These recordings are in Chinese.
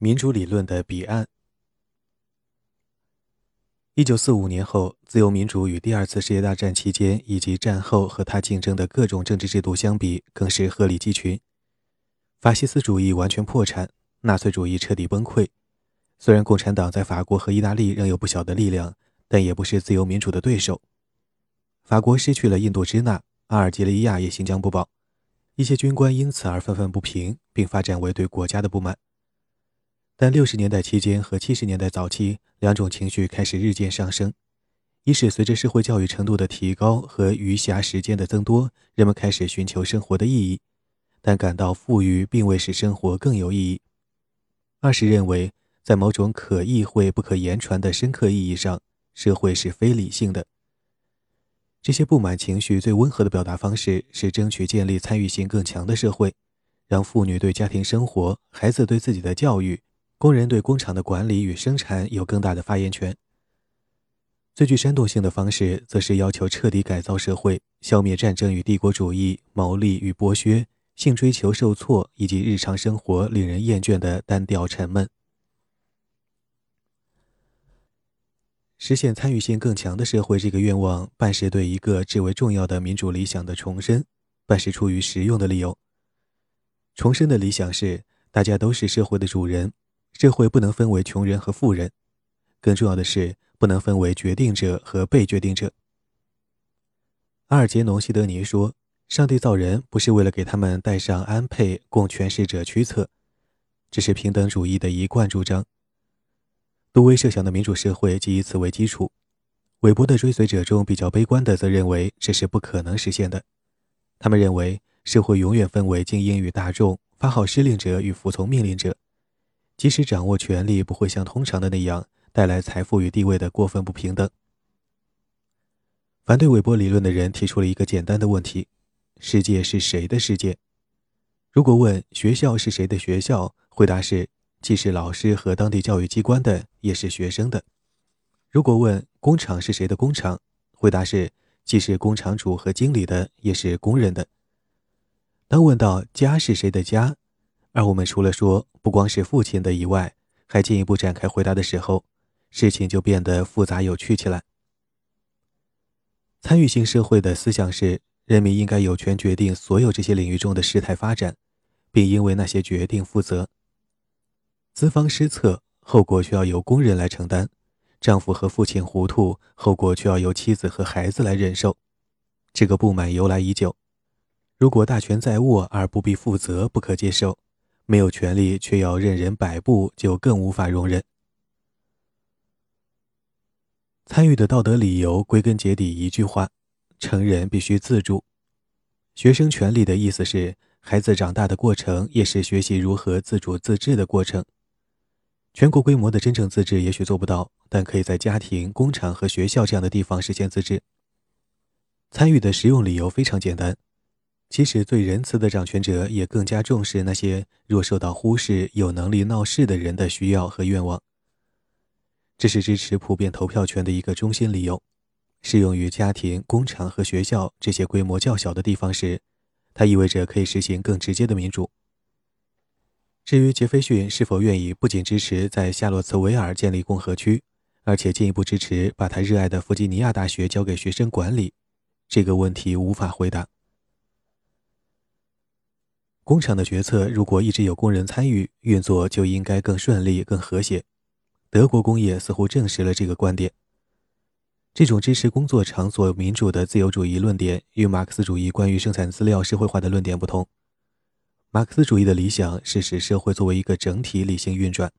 民主理论的彼岸。一九四五年后，自由民主与第二次世界大战期间以及战后和他竞争的各种政治制度相比，更是鹤立鸡群。法西斯主义完全破产，纳粹主义彻底崩溃。虽然共产党在法国和意大利仍有不小的力量，但也不是自由民主的对手。法国失去了印度支那，阿尔及利亚也新疆不保，一些军官因此而愤愤不平，并发展为对国家的不满。但六十年代期间和七十年代早期，两种情绪开始日渐上升。一是随着社会教育程度的提高和余暇时间的增多，人们开始寻求生活的意义，但感到富裕并未使生活更有意义；二是认为，在某种可意会不可言传的深刻意义上，社会是非理性的。这些不满情绪最温和的表达方式是争取建立参与性更强的社会，让妇女对家庭生活、孩子对自己的教育。工人对工厂的管理与生产有更大的发言权。最具煽动性的方式，则是要求彻底改造社会，消灭战争与帝国主义、牟利与剥削、性追求受挫以及日常生活令人厌倦的单调沉闷。实现参与性更强的社会这个愿望，半是对一个至为重要的民主理想的重申，半是出于实用的理由。重申的理想是，大家都是社会的主人。社会不能分为穷人和富人，更重要的是，不能分为决定者和被决定者。阿尔杰农·西德尼说：“上帝造人不是为了给他们戴上安配供诠释者驱策，这是平等主义的一贯主张。杜威设想的民主社会即以此为基础。韦伯的追随者中比较悲观的则认为这是不可能实现的。他们认为社会永远分为精英与大众，发号施令者与服从命令者。”即使掌握权力，不会像通常的那样带来财富与地位的过分不平等。反对韦伯理论的人提出了一个简单的问题：世界是谁的世界？如果问学校是谁的学校，回答是既是老师和当地教育机关的，也是学生的；如果问工厂是谁的工厂，回答是既是工厂主和经理的，也是工人的。当问到家是谁的家，而我们除了说不光是父亲的以外，还进一步展开回答的时候，事情就变得复杂有趣起来。参与性社会的思想是，人民应该有权决定所有这些领域中的事态发展，并因为那些决定负责。资方失策，后果却要由工人来承担；丈夫和父亲糊涂，后果却要由妻子和孩子来忍受。这个不满由来已久，如果大权在握而不必负责，不可接受。没有权利却要任人摆布，就更无法容忍。参与的道德理由归根结底一句话：成人必须自主。学生权利的意思是，孩子长大的过程也是学习如何自主自治的过程。全国规模的真正自治也许做不到，但可以在家庭、工厂和学校这样的地方实现自治。参与的实用理由非常简单。即使最仁慈的掌权者，也更加重视那些若受到忽视、有能力闹事的人的需要和愿望。这是支持普遍投票权的一个中心理由。适用于家庭、工厂和学校这些规模较小的地方时，它意味着可以实行更直接的民主。至于杰斐逊是否愿意不仅支持在夏洛茨维尔建立共和区，而且进一步支持把他热爱的弗吉尼亚大学交给学生管理，这个问题无法回答。工厂的决策如果一直有工人参与，运作就应该更顺利、更和谐。德国工业似乎证实了这个观点。这种支持工作场所民主的自由主义论点与马克思主义关于生产资料社会化的论点不同。马克思主义的理想是使社会作为一个整体理性运转。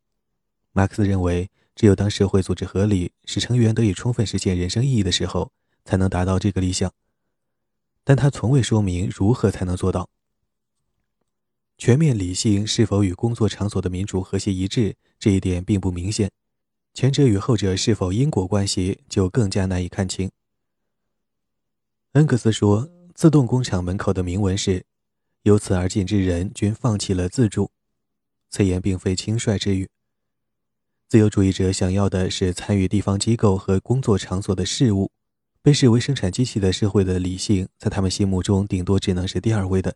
马克思认为，只有当社会组织合理，使成员得以充分实现人生意义的时候，才能达到这个理想。但他从未说明如何才能做到。全面理性是否与工作场所的民主和谐一致，这一点并不明显。前者与后者是否因果关系，就更加难以看清。恩格斯说：“自动工厂门口的铭文是‘由此而进之人均放弃了自助’，此言并非轻率之语。自由主义者想要的是参与地方机构和工作场所的事务，被视为生产机器的社会的理性，在他们心目中顶多只能是第二位的。”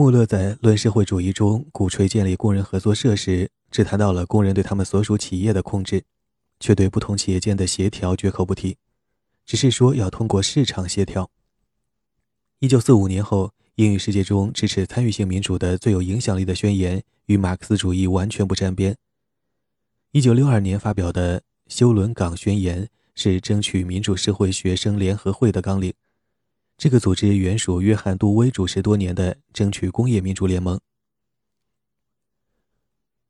穆勒在《论社会主义》中鼓吹建立工人合作社时，只谈到了工人对他们所属企业的控制，却对不同企业间的协调绝口不提，只是说要通过市场协调。一九四五年后，英语世界中支持参与性民主的最有影响力的宣言与马克思主义完全不沾边。一九六二年发表的休伦港宣言是争取民主社会学生联合会的纲领。这个组织原属约翰·杜威主持多年的争取工业民主联盟。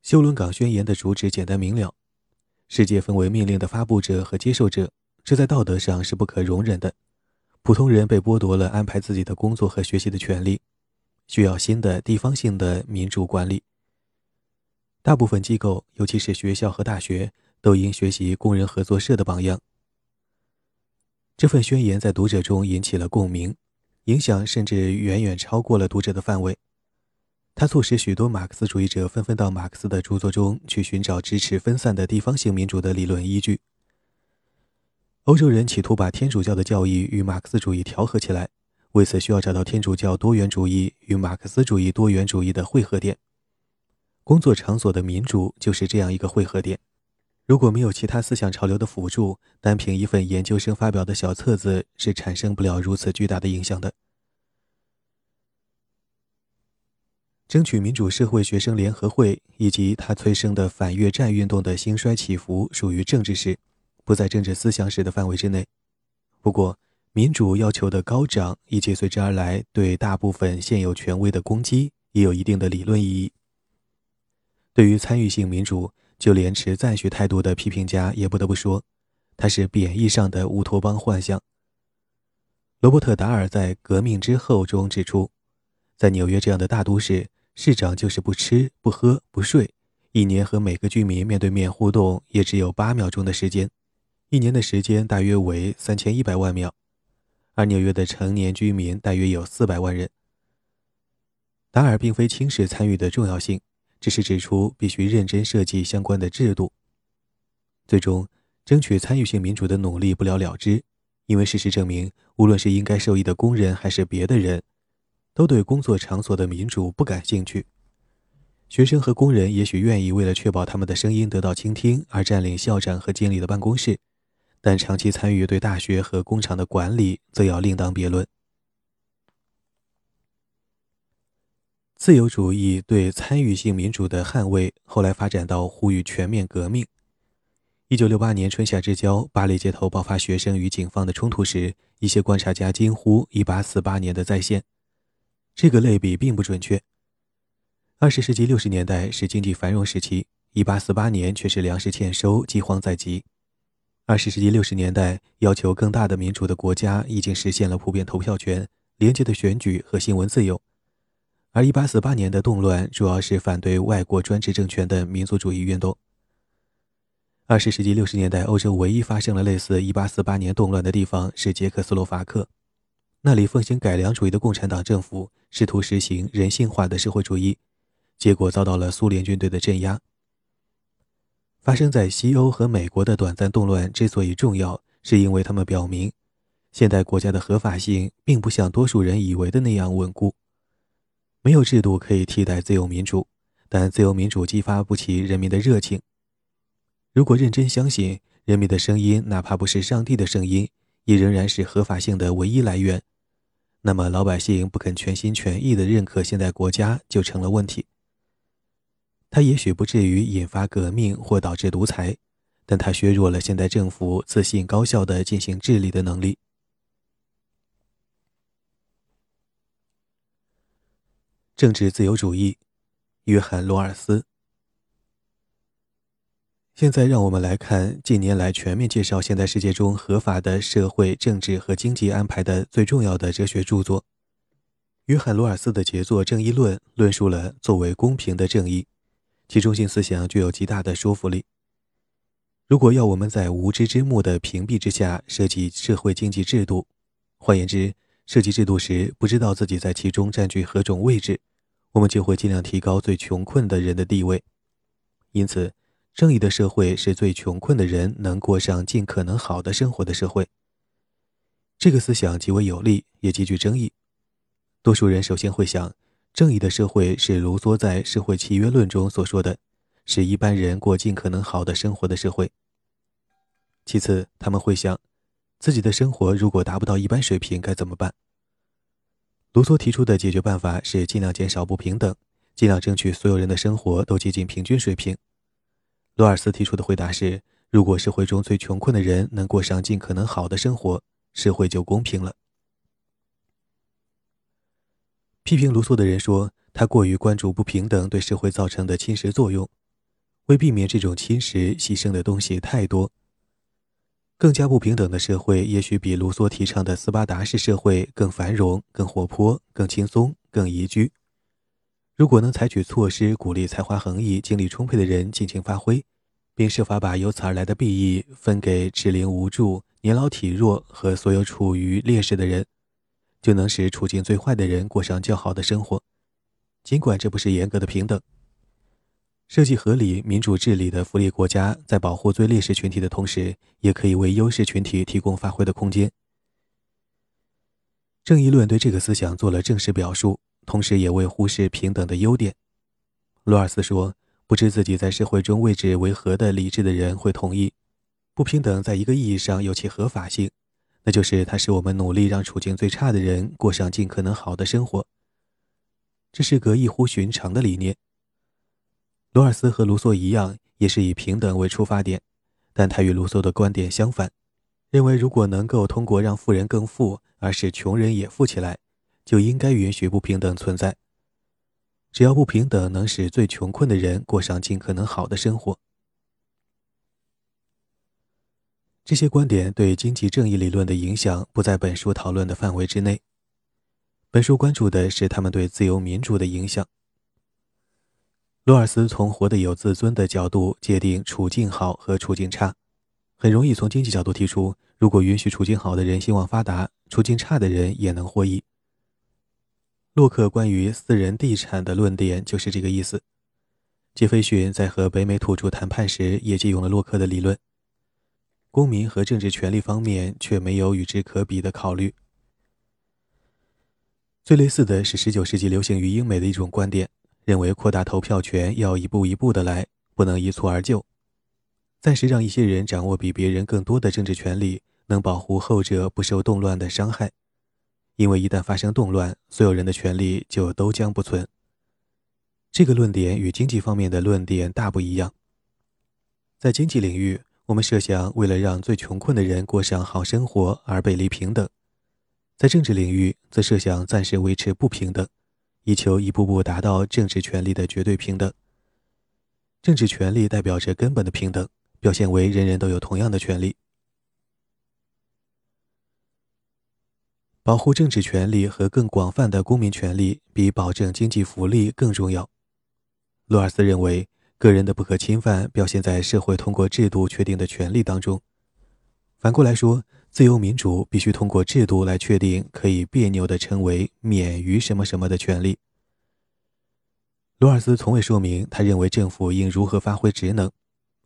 休伦港宣言的主旨简单明了：世界分为命令的发布者和接受者，这在道德上是不可容忍的。普通人被剥夺了安排自己的工作和学习的权利，需要新的地方性的民主管理。大部分机构，尤其是学校和大学，都应学习工人合作社的榜样。这份宣言在读者中引起了共鸣，影响甚至远远超过了读者的范围。它促使许多马克思主义者纷纷到马克思的著作中去寻找支持分散的地方性民主的理论依据。欧洲人企图把天主教的教义与马克思主义调和起来，为此需要找到天主教多元主义与马克思主义多元主义的汇合点。工作场所的民主就是这样一个汇合点。如果没有其他思想潮流的辅助，单凭一份研究生发表的小册子是产生不了如此巨大的影响的。争取民主社会学生联合会以及它催生的反越战运动的兴衰起伏属于政治史，不在政治思想史的范围之内。不过，民主要求的高涨以及随之而来对大部分现有权威的攻击，也有一定的理论意义。对于参与性民主。就连持赞许态度的批评家也不得不说，它是贬义上的乌托邦幻象。罗伯特·达尔在《革命之后》中指出，在纽约这样的大都市，市长就是不吃不喝不睡，一年和每个居民面对面互动也只有八秒钟的时间，一年的时间大约为三千一百万秒，而纽约的成年居民大约有四百万人。达尔并非轻视参与的重要性。只是指出必须认真设计相关的制度。最终，争取参与性民主的努力不了了之，因为事实证明，无论是应该受益的工人还是别的人，都对工作场所的民主不感兴趣。学生和工人也许愿意为了确保他们的声音得到倾听而占领校长和经理的办公室，但长期参与对大学和工厂的管理则要另当别论。自由主义对参与性民主的捍卫，后来发展到呼吁全面革命。一九六八年春夏之交，巴黎街头爆发学生与警方的冲突时，一些观察家惊呼“一八四八年的再现”。这个类比并不准确。二十世纪六十年代是经济繁荣时期，一八四八年却是粮食欠收、饥荒在即。二十世纪六十年代，要求更大的民主的国家已经实现了普遍投票权、廉洁的选举和新闻自由。而1848年的动乱主要是反对外国专制政权的民族主义运动。20世纪60年代，欧洲唯一发生了类似1848年动乱的地方是捷克斯洛伐克，那里奉行改良主义的共产党政府试图实行人性化的社会主义，结果遭到了苏联军队的镇压。发生在西欧和美国的短暂动乱之所以重要，是因为它们表明，现代国家的合法性并不像多数人以为的那样稳固。没有制度可以替代自由民主，但自由民主激发不起人民的热情。如果认真相信人民的声音，哪怕不是上帝的声音，也仍然是合法性的唯一来源，那么老百姓不肯全心全意地认可现代国家就成了问题。它也许不至于引发革命或导致独裁，但它削弱了现代政府自信高效地进行治理的能力。政治自由主义，约翰·罗尔斯。现在，让我们来看近年来全面介绍现代世界中合法的社会、政治和经济安排的最重要的哲学著作——约翰·罗尔斯的杰作《正义论》，论述了作为公平的正义，其中心思想具有极大的说服力。如果要我们在无知之幕的屏蔽之下设计社会经济制度，换言之，设计制度时不知道自己在其中占据何种位置。我们就会尽量提高最穷困的人的地位，因此，正义的社会是最穷困的人能过上尽可能好的生活的社会。这个思想极为有利，也极具争议。多数人首先会想，正义的社会是卢梭在《社会契约论》中所说的，使一般人过尽可能好的生活的社会。其次，他们会想，自己的生活如果达不到一般水平，该怎么办？卢梭提出的解决办法是尽量减少不平等，尽量争取所有人的生活都接近平均水平。罗尔斯提出的回答是：如果社会中最穷困的人能过上尽可能好的生活，社会就公平了。批评卢梭的人说，他过于关注不平等对社会造成的侵蚀作用，为避免这种侵蚀，牺牲的东西太多。更加不平等的社会，也许比卢梭提倡的斯巴达式社会更繁荣、更活泼、更轻松、更宜居。如果能采取措施，鼓励才华横溢、精力充沛的人尽情发挥，并设法把由此而来的裨益分给智龄无助、年老体弱和所有处于劣势的人。就能使处境最坏的人过上较好的生活，尽管这不是严格的平等。设计合理、民主治理的福利国家，在保护最劣势群体的同时，也可以为优势群体提供发挥的空间。正义论对这个思想做了正式表述，同时也未忽视平等的优点。罗尔斯说：“不知自己在社会中位置为何的理智的人会同意，不平等在一个意义上有其合法性。”那就是它使我们努力让处境最差的人过上尽可能好的生活。这是个异乎寻常的理念。罗尔斯和卢梭一样，也是以平等为出发点，但他与卢梭的观点相反，认为如果能够通过让富人更富而使穷人也富起来，就应该允许不平等存在。只要不平等能使最穷困的人过上尽可能好的生活。这些观点对经济正义理论的影响不在本书讨论的范围之内。本书关注的是他们对自由民主的影响。罗尔斯从活得有自尊的角度界定处境好和处境差，很容易从经济角度提出：如果允许处境好的人兴旺发达，处境差的人也能获益。洛克关于私人地产的论点就是这个意思。杰斐逊在和北美土著谈判时也借用了洛克的理论。公民和政治权利方面却没有与之可比的考虑。最类似的是19世纪流行于英美的一种观点，认为扩大投票权要一步一步的来，不能一蹴而就。暂时让一些人掌握比别人更多的政治权利，能保护后者不受动乱的伤害，因为一旦发生动乱，所有人的权利就都将不存。这个论点与经济方面的论点大不一样，在经济领域。我们设想，为了让最穷困的人过上好生活而背离平等；在政治领域，则设想暂时维持不平等，以求一步步达到政治权利的绝对平等。政治权利代表着根本的平等，表现为人人都有同样的权利。保护政治权利和更广泛的公民权利，比保证经济福利更重要。罗尔斯认为。个人的不可侵犯表现在社会通过制度确定的权利当中。反过来说，自由民主必须通过制度来确定可以别扭地称为免于什么什么的权利。罗尔斯从未说明他认为政府应如何发挥职能，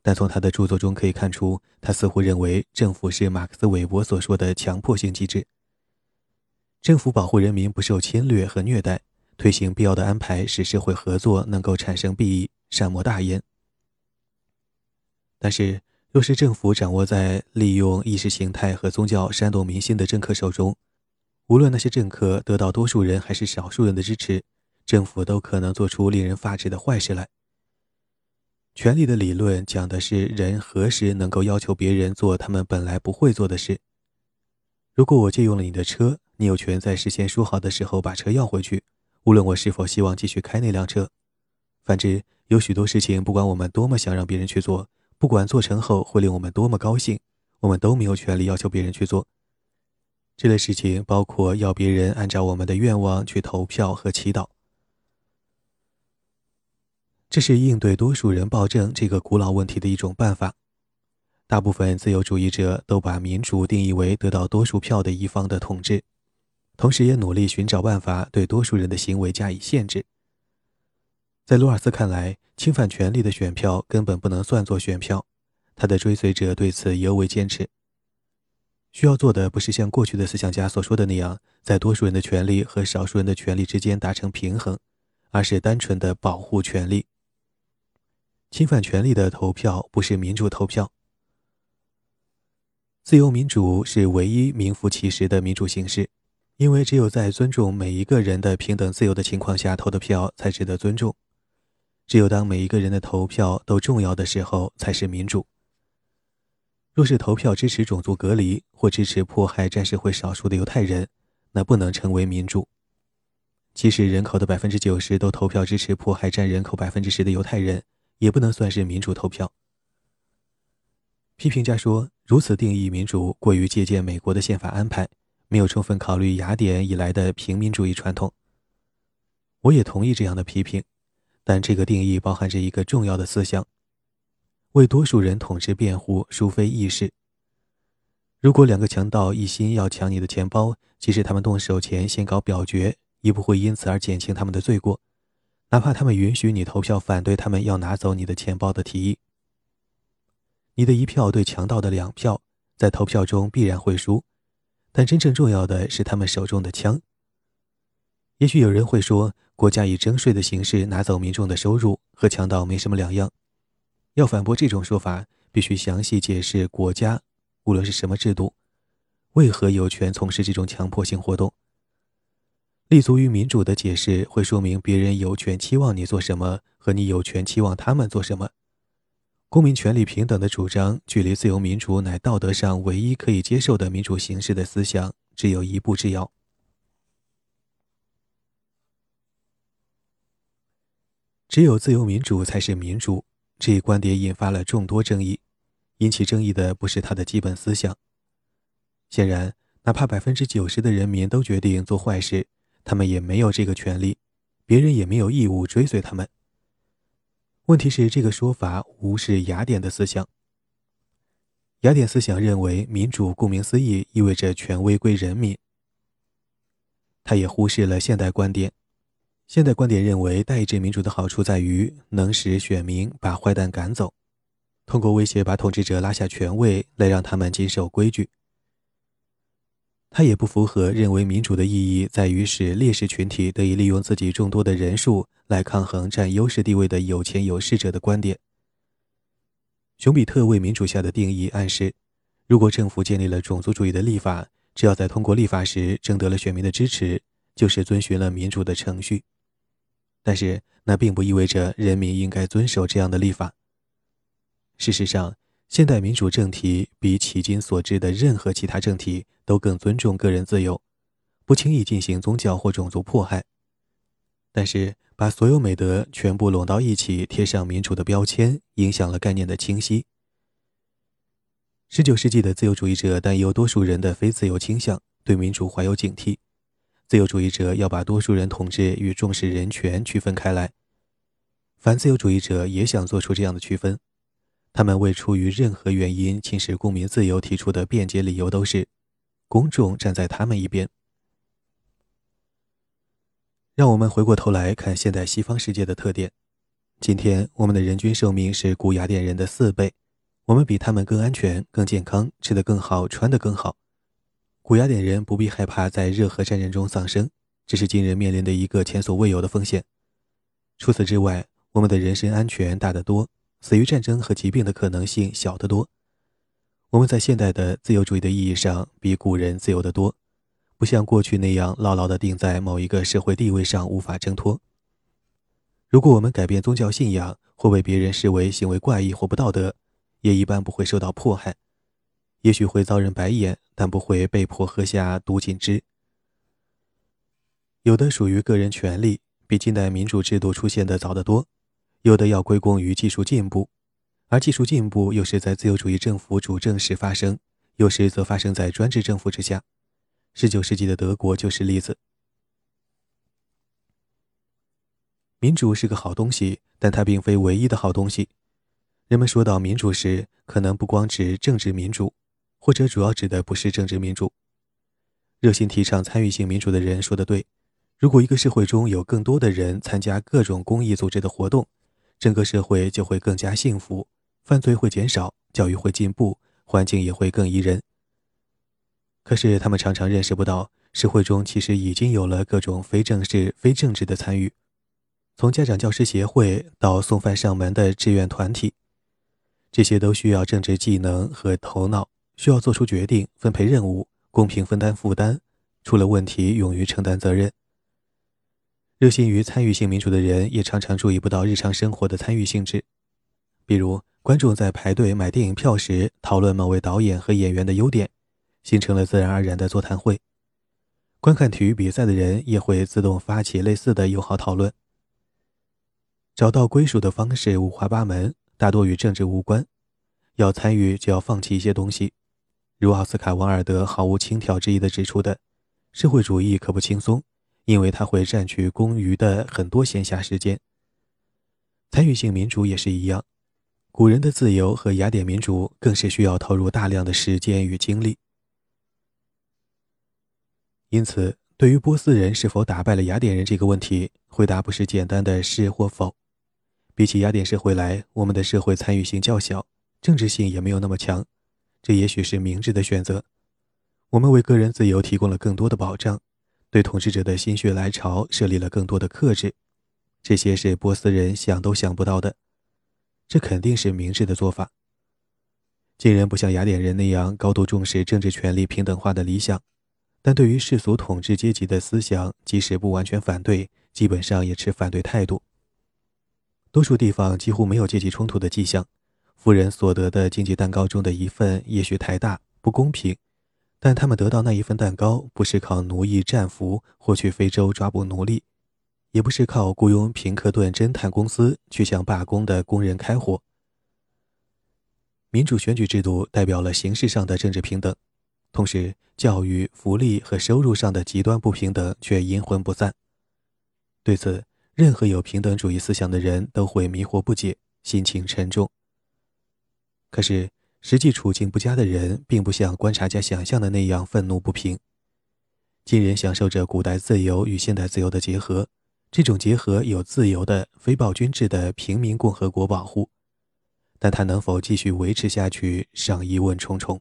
但从他的著作中可以看出，他似乎认为政府是马克思韦伯所说的强迫性机制。政府保护人民不受侵略和虐待，推行必要的安排，使社会合作能够产生裨益。善莫大焉。但是，若是政府掌握在利用意识形态和宗教煽动民心的政客手中，无论那些政客得到多数人还是少数人的支持，政府都可能做出令人发指的坏事来。权力的理论讲的是人何时能够要求别人做他们本来不会做的事。如果我借用了你的车，你有权在事先说好的时候把车要回去，无论我是否希望继续开那辆车。反之。有许多事情，不管我们多么想让别人去做，不管做成后会令我们多么高兴，我们都没有权利要求别人去做。这类事情包括要别人按照我们的愿望去投票和祈祷。这是应对多数人暴政这个古老问题的一种办法。大部分自由主义者都把民主定义为得到多数票的一方的统治，同时也努力寻找办法对多数人的行为加以限制。在罗尔斯看来，侵犯权利的选票根本不能算作选票。他的追随者对此尤为坚持。需要做的不是像过去的思想家所说的那样，在多数人的权利和少数人的权利之间达成平衡，而是单纯的保护权利。侵犯权利的投票不是民主投票。自由民主是唯一名副其实的民主形式，因为只有在尊重每一个人的平等自由的情况下投的票才值得尊重。只有当每一个人的投票都重要的时候，才是民主。若是投票支持种族隔离或支持迫害占社会少数的犹太人，那不能称为民主。即使人口的百分之九十都投票支持迫害占人口百分之十的犹太人，也不能算是民主投票。批评家说，如此定义民主过于借鉴美国的宪法安排，没有充分考虑雅典以来的平民主义传统。我也同意这样的批评。但这个定义包含着一个重要的思想：为多数人统治辩护，殊非易事。如果两个强盗一心要抢你的钱包，即使他们动手前先搞表决，也不会因此而减轻他们的罪过，哪怕他们允许你投票反对他们要拿走你的钱包的提议。你的一票对强盗的两票，在投票中必然会输，但真正重要的是他们手中的枪。也许有人会说。国家以征税的形式拿走民众的收入，和强盗没什么两样。要反驳这种说法，必须详细解释国家，无论是什么制度，为何有权从事这种强迫性活动。立足于民主的解释，会说明别人有权期望你做什么，和你有权期望他们做什么。公民权利平等的主张，距离自由民主乃道德上唯一可以接受的民主形式的思想，只有一步之遥。只有自由民主才是民主，这一观点引发了众多争议。引起争议的不是他的基本思想。显然，哪怕百分之九十的人民都决定做坏事，他们也没有这个权利，别人也没有义务追随他们。问题是，这个说法无视雅典的思想。雅典思想认为，民主顾名思义意味着权威归人民。他也忽视了现代观点。现代观点认为，代制民主的好处在于能使选民把坏蛋赶走，通过威胁把统治者拉下权位来让他们谨守规矩。它也不符合认为民主的意义在于使劣势群体得以利用自己众多的人数来抗衡占优势地位的有钱有势者的观点。熊彼特为民主下的定义暗示，如果政府建立了种族主义的立法，只要在通过立法时征得了选民的支持，就是遵循了民主的程序。但是，那并不意味着人民应该遵守这样的立法。事实上，现代民主政体比迄今所知的任何其他政体都更尊重个人自由，不轻易进行宗教或种族迫害。但是，把所有美德全部拢到一起，贴上民主的标签，影响了概念的清晰。19世纪的自由主义者担忧多数人的非自由倾向，对民主怀有警惕。自由主义者要把多数人统治与重视人权区分开来。反自由主义者也想做出这样的区分。他们为出于任何原因侵蚀公民自由提出的辩解理由都是：公众站在他们一边。让我们回过头来看现代西方世界的特点。今天我们的人均寿命是古雅典人的四倍，我们比他们更安全、更健康，吃得更好，穿得更好。古雅典人不必害怕在热核战争中丧生，这是今人面临的一个前所未有的风险。除此之外，我们的人身安全大得多，死于战争和疾病的可能性小得多。我们在现代的自由主义的意义上比古人自由得多，不像过去那样牢牢地定在某一个社会地位上无法挣脱。如果我们改变宗教信仰，或被别人视为行为怪异或不道德，也一般不会受到迫害。也许会遭人白眼，但不会被迫喝下毒锦汁。有的属于个人权利，比近代民主制度出现的早得多；有的要归功于技术进步，而技术进步又是在自由主义政府主政时发生，有时则发生在专制政府之下。十九世纪的德国就是例子。民主是个好东西，但它并非唯一的好东西。人们说到民主时，可能不光指政治民主。或者主要指的不是政治民主。热心提倡参与性民主的人说的对：如果一个社会中有更多的人参加各种公益组织的活动，整个社会就会更加幸福，犯罪会减少，教育会进步，环境也会更宜人。可是他们常常认识不到，社会中其实已经有了各种非正式、非政治的参与。从家长教师协会到送饭上门的志愿团体，这些都需要政治技能和头脑，需要做出决定、分配任务、公平分担负担，出了问题勇于承担责任。热心于参与性民主的人也常常注意不到日常生活的参与性质，比如观众在排队买电影票时讨论某位导演和演员的优点，形成了自然而然的座谈会。观看体育比赛的人也会自动发起类似的友好讨论。找到归属的方式五花八门，大多与政治无关。要参与，就要放弃一些东西。如奥斯卡·王尔德毫无轻佻之意地指出的，社会主义可不轻松，因为它会占据公余的很多闲暇时间。参与性民主也是一样，古人的自由和雅典民主更是需要投入大量的时间与精力。因此，对于波斯人是否打败了雅典人这个问题，回答不是简单的是或否。比起雅典社会来，我们的社会参与性较小，政治性也没有那么强，这也许是明智的选择。我们为个人自由提供了更多的保障，对统治者的心血来潮设立了更多的克制，这些是波斯人想都想不到的。这肯定是明智的做法。晋人不像雅典人那样高度重视政治权利平等化的理想，但对于世俗统治阶级的思想，即使不完全反对，基本上也持反对态度。多数地方几乎没有阶级冲突的迹象，富人所得的经济蛋糕中的一份也许太大不公平，但他们得到那一份蛋糕不是靠奴役战俘或去非洲抓捕奴隶，也不是靠雇佣平克顿侦探公司去向罢工的工人开火。民主选举制度代表了形式上的政治平等，同时教育、福利和收入上的极端不平等却阴魂不散。对此。任何有平等主义思想的人都会迷惑不解，心情沉重。可是，实际处境不佳的人并不像观察家想象的那样愤怒不平。金人享受着古代自由与现代自由的结合，这种结合有自由的非暴君制的平民共和国保护，但他能否继续维持下去，尚疑问重重。